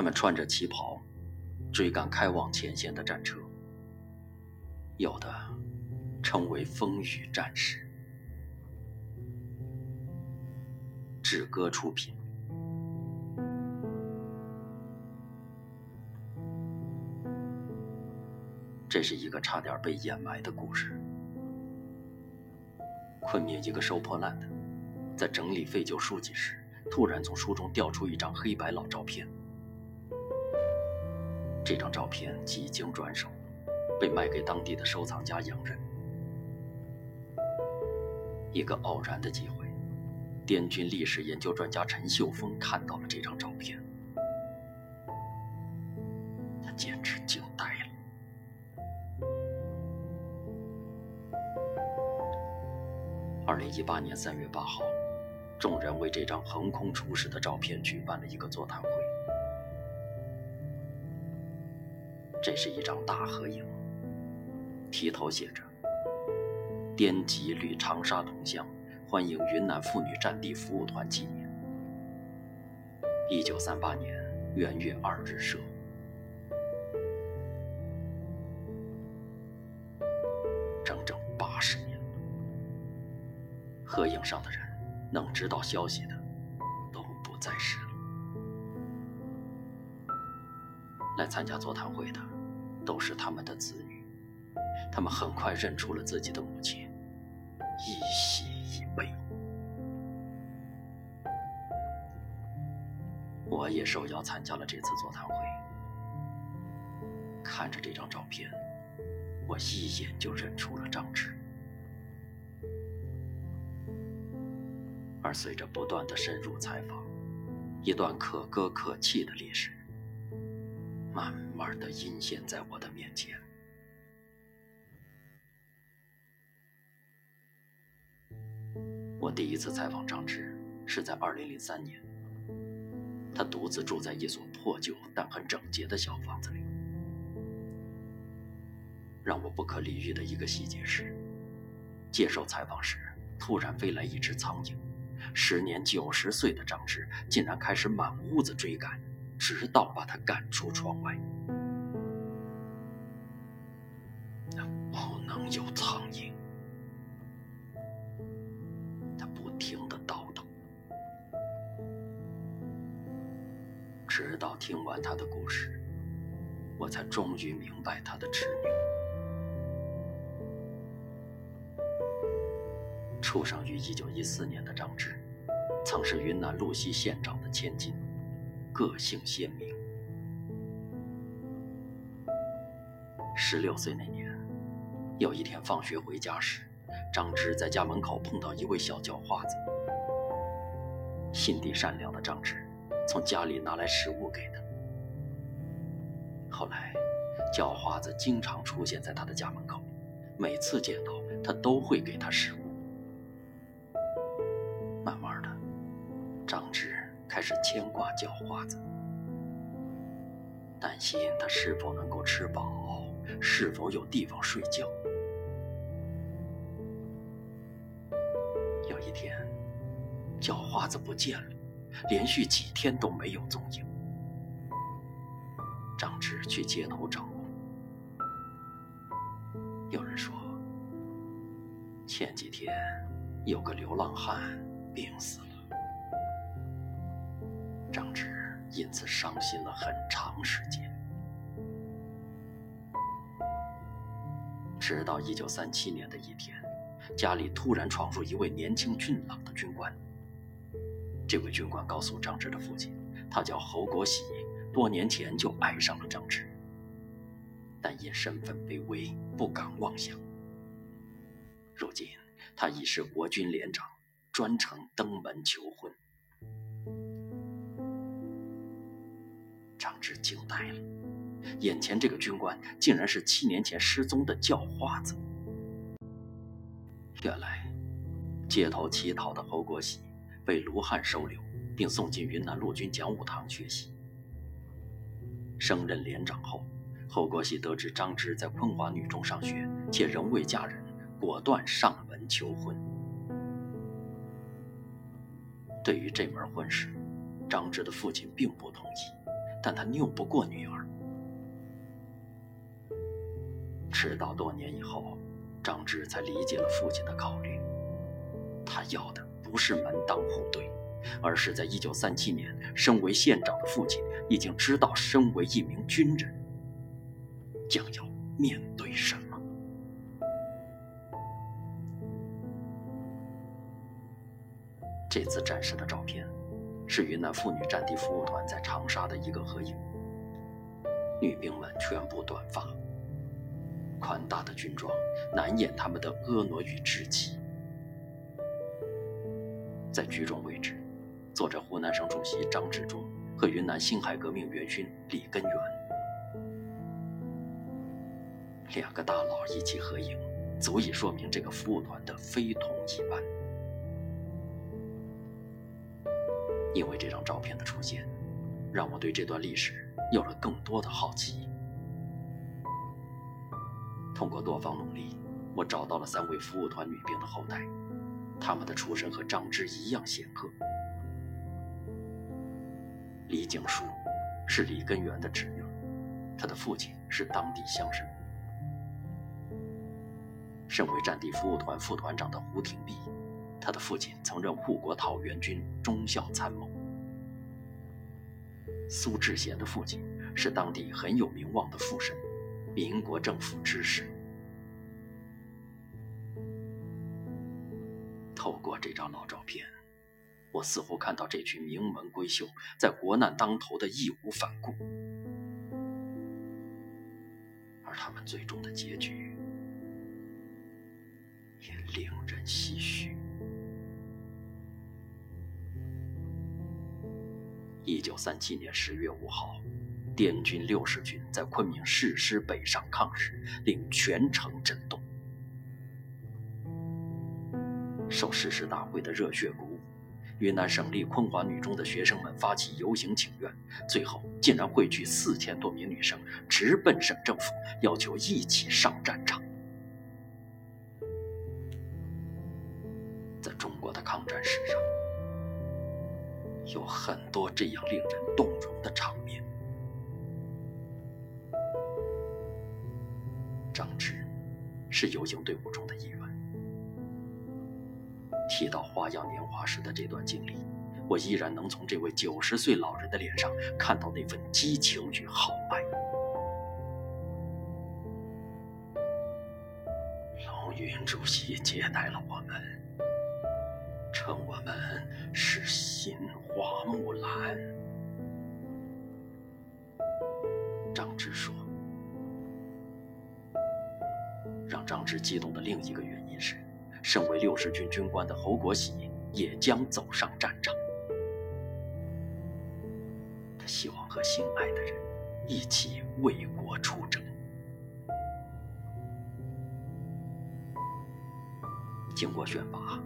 他们穿着旗袍，追赶开往前线的战车，有的称为风雨战士。志歌出品。这是一个差点被掩埋的故事。昆明一个收破烂的，在整理废旧书籍时，突然从书中掉出一张黑白老照片。这张照片几经转手，被卖给当地的收藏家洋人。一个偶然的机会，滇军历史研究专家陈秀峰看到了这张照片，他简直惊呆了。二零一八年三月八号，众人为这张横空出世的照片举办了一个座谈会。这是一张大合影，题头写着“滇籍旅长沙同乡欢迎云南妇女战地服务团纪念”。一九三八年元月二日摄。整整八十年，合影上的人，能知道消息的，参加座谈会的，都是他们的子女。他们很快认出了自己的母亲，一喜一悲。我也受邀参加了这次座谈会。看着这张照片，我一眼就认出了张芝。而随着不断的深入采访，一段可歌可泣的历史。慢慢的阴现在我的面前。我第一次采访张芝是在二零零三年，他独自住在一所破旧但很整洁的小房子里。让我不可理喻的一个细节是，接受采访时突然飞来一只苍蝇，时年九十岁的张芝竟然开始满屋子追赶。直到把他赶出窗外。不能有苍蝇。他不停的叨叨，直到听完他的故事，我才终于明白他的执拗。出生于一九一四年的张芝，曾是云南鹿溪县长的千金。个性鲜明。十六岁那年，有一天放学回家时，张芝在家门口碰到一位小叫花子。心地善良的张芝，从家里拿来食物给他。后来，叫花子经常出现在他的家门口，每次见到他都会给他食物。是牵挂叫花子，担心他是否能够吃饱，是否有地方睡觉。有一天，叫花子不见了，连续几天都没有踪影。张芝去街头找，有人说，前几天有个流浪汉病死了。因此伤心了很长时间，直到一九三七年的一天，家里突然闯入一位年轻俊朗的军官。这位军官告诉张芝的父亲，他叫侯国喜，多年前就爱上了张芝，但因身份卑微，不敢妄想。如今他已是国军连长，专程登门求婚。张芝惊呆了，眼前这个军官竟然是七年前失踪的叫花子。原来，街头乞讨的侯国喜被卢汉收留，并送进云南陆军讲武堂学习。升任连长后，侯国喜得知张芝在昆华女中上学，且仍未嫁人，果断上门求婚。对于这门婚事，张芝的父亲并不同意。但他拗不过女儿。直到多年以后，张芝才理解了父亲的考虑。他要的不是门当户对，而是在1937年，身为县长的父亲已经知道身为一名军人将要面对什么。这次展示的照片，是云南妇女战地服务团在长沙的一个合影。女兵们全部短发，宽大的军装难掩她们的婀娜与稚气。在居中位置，坐着湖南省主席张治中和云南辛亥革命元勋李根源，两个大佬一起合影，足以说明这个服务团的非同一般。因为这张照片的出现，让我对这段历史有了更多的好奇。通过多方努力，我找到了三位服务团女兵的后代，她们的出身和张芝一样显赫。李景淑是李根源的侄女，她的父亲是当地乡绅。身为战地服务团副团长的胡廷弼。他的父亲曾任护国讨袁军中校参谋。苏志贤的父亲是当地很有名望的富绅，民国政府知识。透过这张老照片，我似乎看到这群名门闺秀在国难当头的义无反顾，而他们最终的结局也令人唏嘘。一九三七年十月五号，滇军六十军在昆明誓师北上抗日，令全城震动。受誓师大会的热血鼓舞，云南省立昆华女中的学生们发起游行请愿，最后竟然汇聚四千多名女生，直奔省政府，要求一起上战场。在中国的抗战史上，有很多这样令人动容的场面。张芝是游行队伍中的一员。提到花样年华时的这段经历，我依然能从这位九十岁老人的脸上看到那份激情与豪迈。龙云主席接待了我。称我们是心花木兰。张芝说：“让张芝激动的另一个原因是，身为六十军军官的侯国喜也将走上战场。他希望和心爱的人一起为国出征。经过选拔。”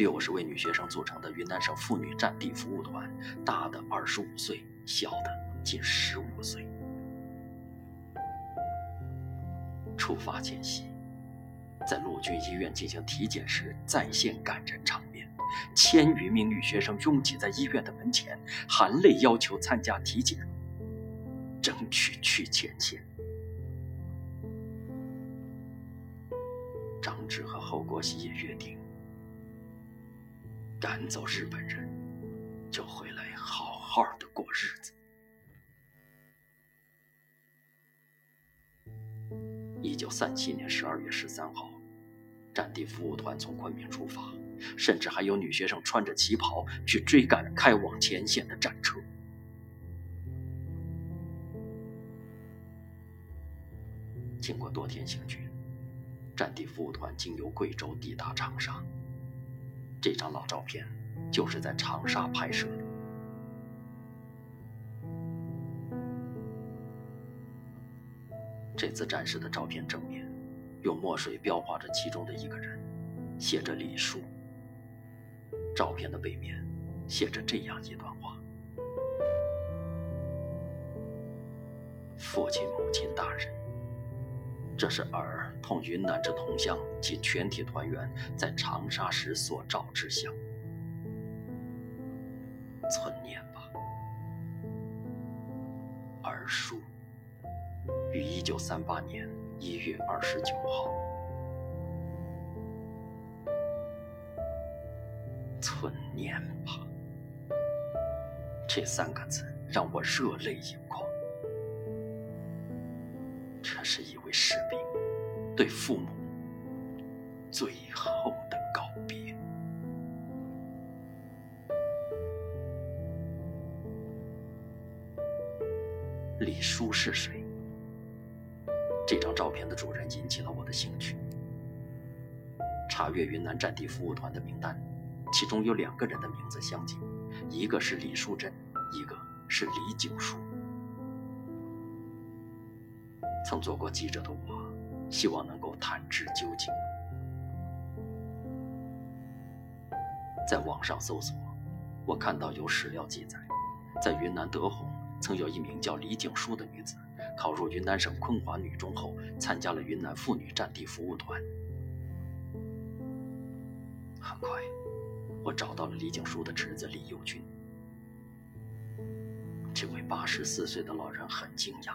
六十位女学生组成的云南省妇女战地服务团，大的二十五岁，小的近十五岁。出发前夕，在陆军医院进行体检时，再现感人场面：千余名女学生拥挤在医院的门前，含泪要求参加体检，争取去前线。张志和侯国喜也约定。赶走日本人，就回来好好的过日子。一九三七年十二月十三号，战地服务团从昆明出发，甚至还有女学生穿着旗袍去追赶开往前线的战车。经过多天行军，战地服务团经由贵州抵达长沙。这张老照片就是在长沙拍摄的。这次展示的照片正面用墨水标画着其中的一个人，写着李树。照片的背面写着这样一段话：“父亲、母亲。”这是儿同云南之同乡及全体团员在长沙时所照之相，存念吧。书，于一九三八年一月二十九号。存念吧，这三个字让我热泪盈眶对父母最后的告别。李叔是谁？这张照片的主人引起了我的兴趣。查阅云南战地服务团的名单，其中有两个人的名字相近，一个是李淑珍，一个是李景书。曾做过记者的我，希望能够探知究竟。在网上搜索，我看到有史料记载，在云南德宏。曾有一名叫李景书的女子考入云南省昆华女中后，参加了云南妇女战地服务团。很快，我找到了李景书的侄子李友军。这位八十四岁的老人很惊讶，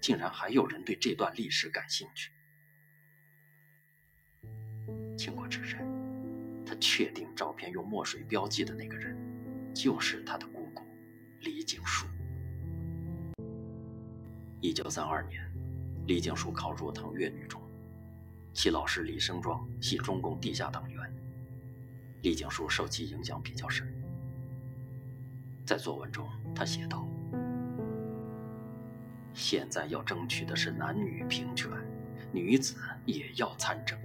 竟然还有人对这段历史感兴趣。经过指认，他确定照片用墨水标记的那个人，就是他的姑姑李景书。一九三二年，李景书考入腾越女中，其老师李生庄系中共地下党员，李景书受其影响比较深。在作文中，他写道：“现在要争取的是男女平权，女子也要参政。”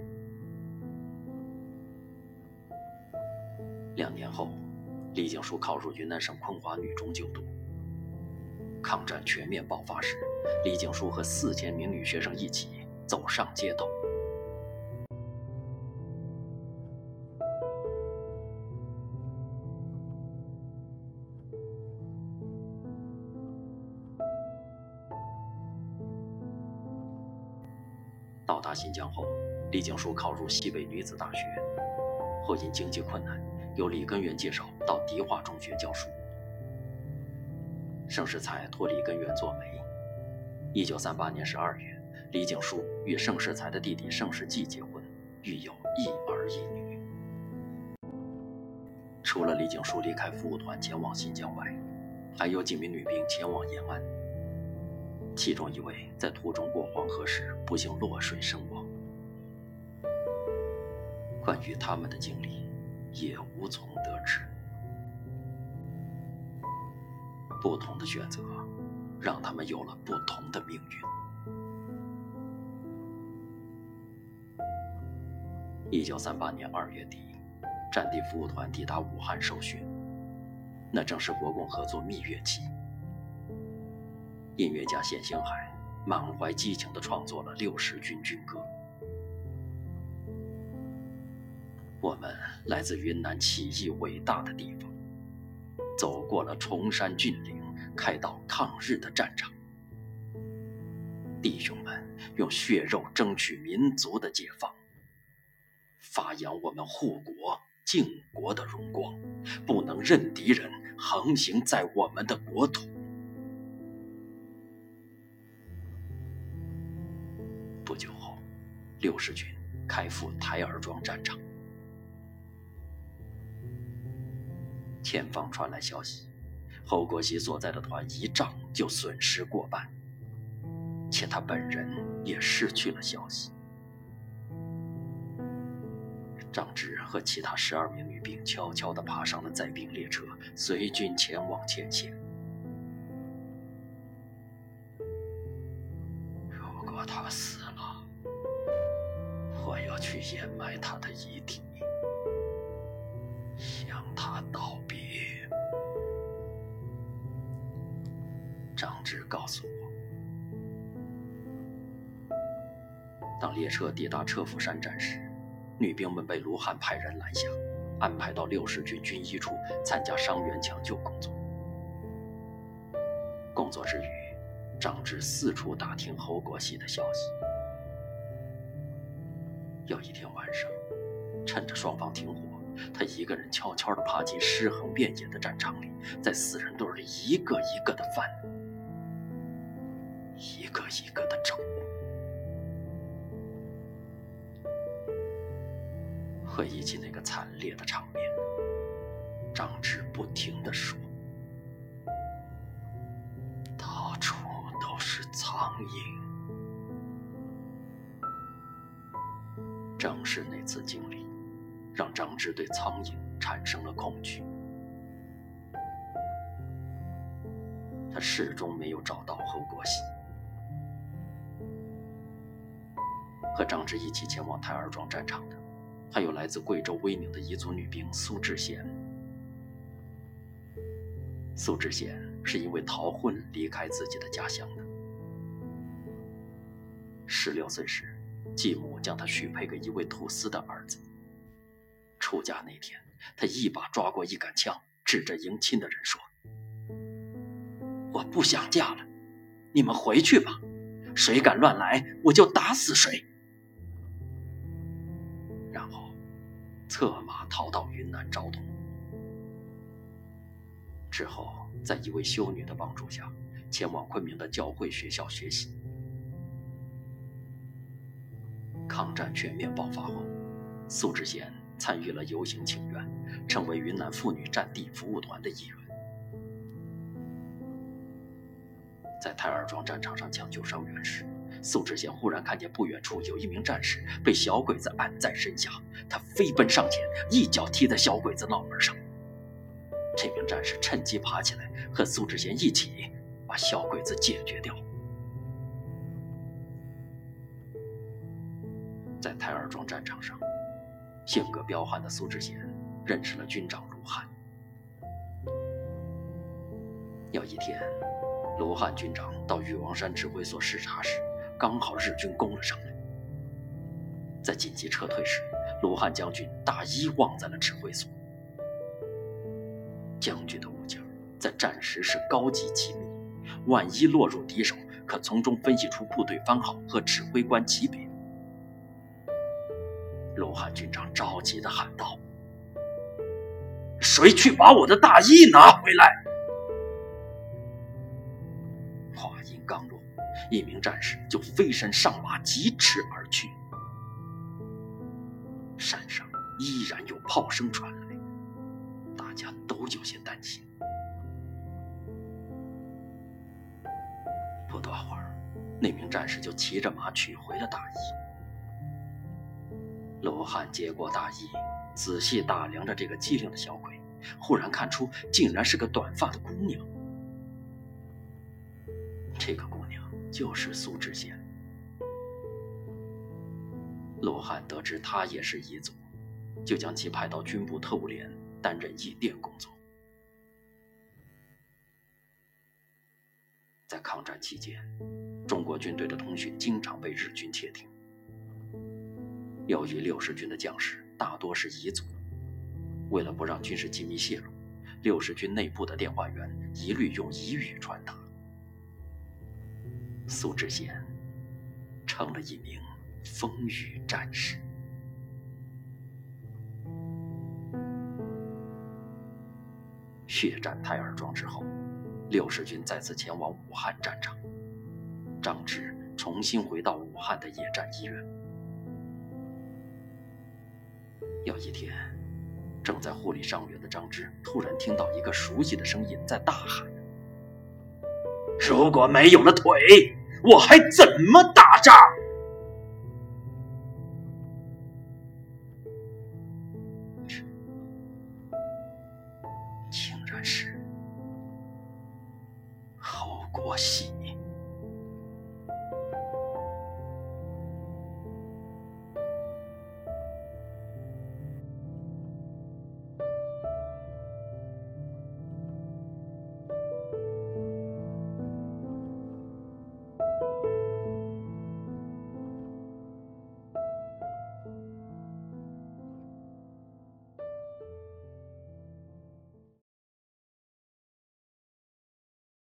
两年后，李景书考入云南省昆华女中就读。抗战全面爆发时，李景书和四千名女学生一起走上街头。到达新疆后，李景书考入西北女子大学，后因经济困难，由李根源介绍到迪化中学教书。盛世才托李根源做媒。一九三八年十二月，李景书与盛世才的弟弟盛世纪结婚，育有一儿一女。除了李景书离开服务团前往新疆外，还有几名女兵前往延安。其中一位在途中过黄河时不幸落水身亡。关于他们的经历，也无从得知。不同的选择，让他们有了不同的命运。一九三八年二月底，战地服务团抵达武汉受训，那正是国共合作蜜月期。音乐家冼星海满怀激情地创作了《六十军军歌》。我们来自云南起义伟大的地方。走过了崇山峻岭，开到抗日的战场，弟兄们用血肉争取民族的解放，发扬我们护国敬国的荣光，不能任敌人横行在我们的国土。不久后，六十军开赴台儿庄战场。前方传来消息，侯国熙所在的团一仗就损失过半，且他本人也失去了消息。张芝和其他十二名女兵悄悄地爬上了载兵列车，随军前往前线。如果他死了，我要去掩埋他的遗体。列车抵达车夫山站时，女兵们被卢汉派人拦下，安排到六十军军医处参加伤员抢救工作。工作之余，张芝四处打听侯国熙的消息。有一天晚上，趁着双方停火。他一个人悄悄地爬进尸横遍野的战场里，在死人堆里一个一个的翻。一个一个的找。回忆起那个惨烈的场面，张志不停的说：“到处都是苍蝇。”正是那次经历，让张志对苍蝇产生了恐惧。他始终没有找到侯国喜。和张志一起前往太尔庄战场的，还有来自贵州威宁的彝族女兵苏志贤。苏志贤是因为逃婚离开自己的家乡的。十六岁时，继母将她许配给一位土司的儿子。出嫁那天，他一把抓过一杆枪，指着迎亲的人说。我不想嫁了，你们回去吧。谁敢乱来，我就打死谁。策马逃到云南昭通。之后，在一位修女的帮助下，前往昆明的教会学校学习。抗战全面爆发后，苏志贤参与了游行请愿，成为云南妇女战地服务团的一员。在台儿庄战场上抢救伤员时，苏志贤忽然看见不远处有一名战士被小鬼子按在身下，他飞奔上前，一脚踢在小鬼子脑门上。这名战士趁机爬起来，和苏志贤一起把小鬼子解决掉。在台儿庄战场上，性格彪悍的苏志贤认识了军长卢汉。有一天。罗汉军长到禹王山指挥所视察时，刚好日军攻了上来。在紧急撤退时，卢汉将军大衣忘在了指挥所。将军的物件在战时是高级机密，万一落入敌手，可从中分析出部队番号和指挥官级别。卢汉军长着急地喊道：“谁去把我的大衣拿回来？”一名战士就飞身上马，疾驰而去。山上依然有炮声传来，大家都有些担心。不多会儿，那名战士就骑着马取回了大衣。罗汉接过大衣，仔细打量着这个机灵的小鬼，忽然看出，竟然是个短发的姑娘。这个姑娘就是苏志贤。罗汉得知他也是彝族，就将其派到军部特务连担任译电工作。在抗战期间，中国军队的通讯经常被日军窃听。由于六十军的将士大多是彝族，为了不让军事机密泄露，六十军内部的电话员一律用彝语传达。苏志贤成了一名风雨战士。血战太尔庄之后，六十军再次前往武汉战场，张芝重新回到武汉的野战医院。有一天，正在护理伤员的张芝突然听到一个熟悉的声音在大喊。如果没有了腿，我还怎么打仗？竟然是侯国兴。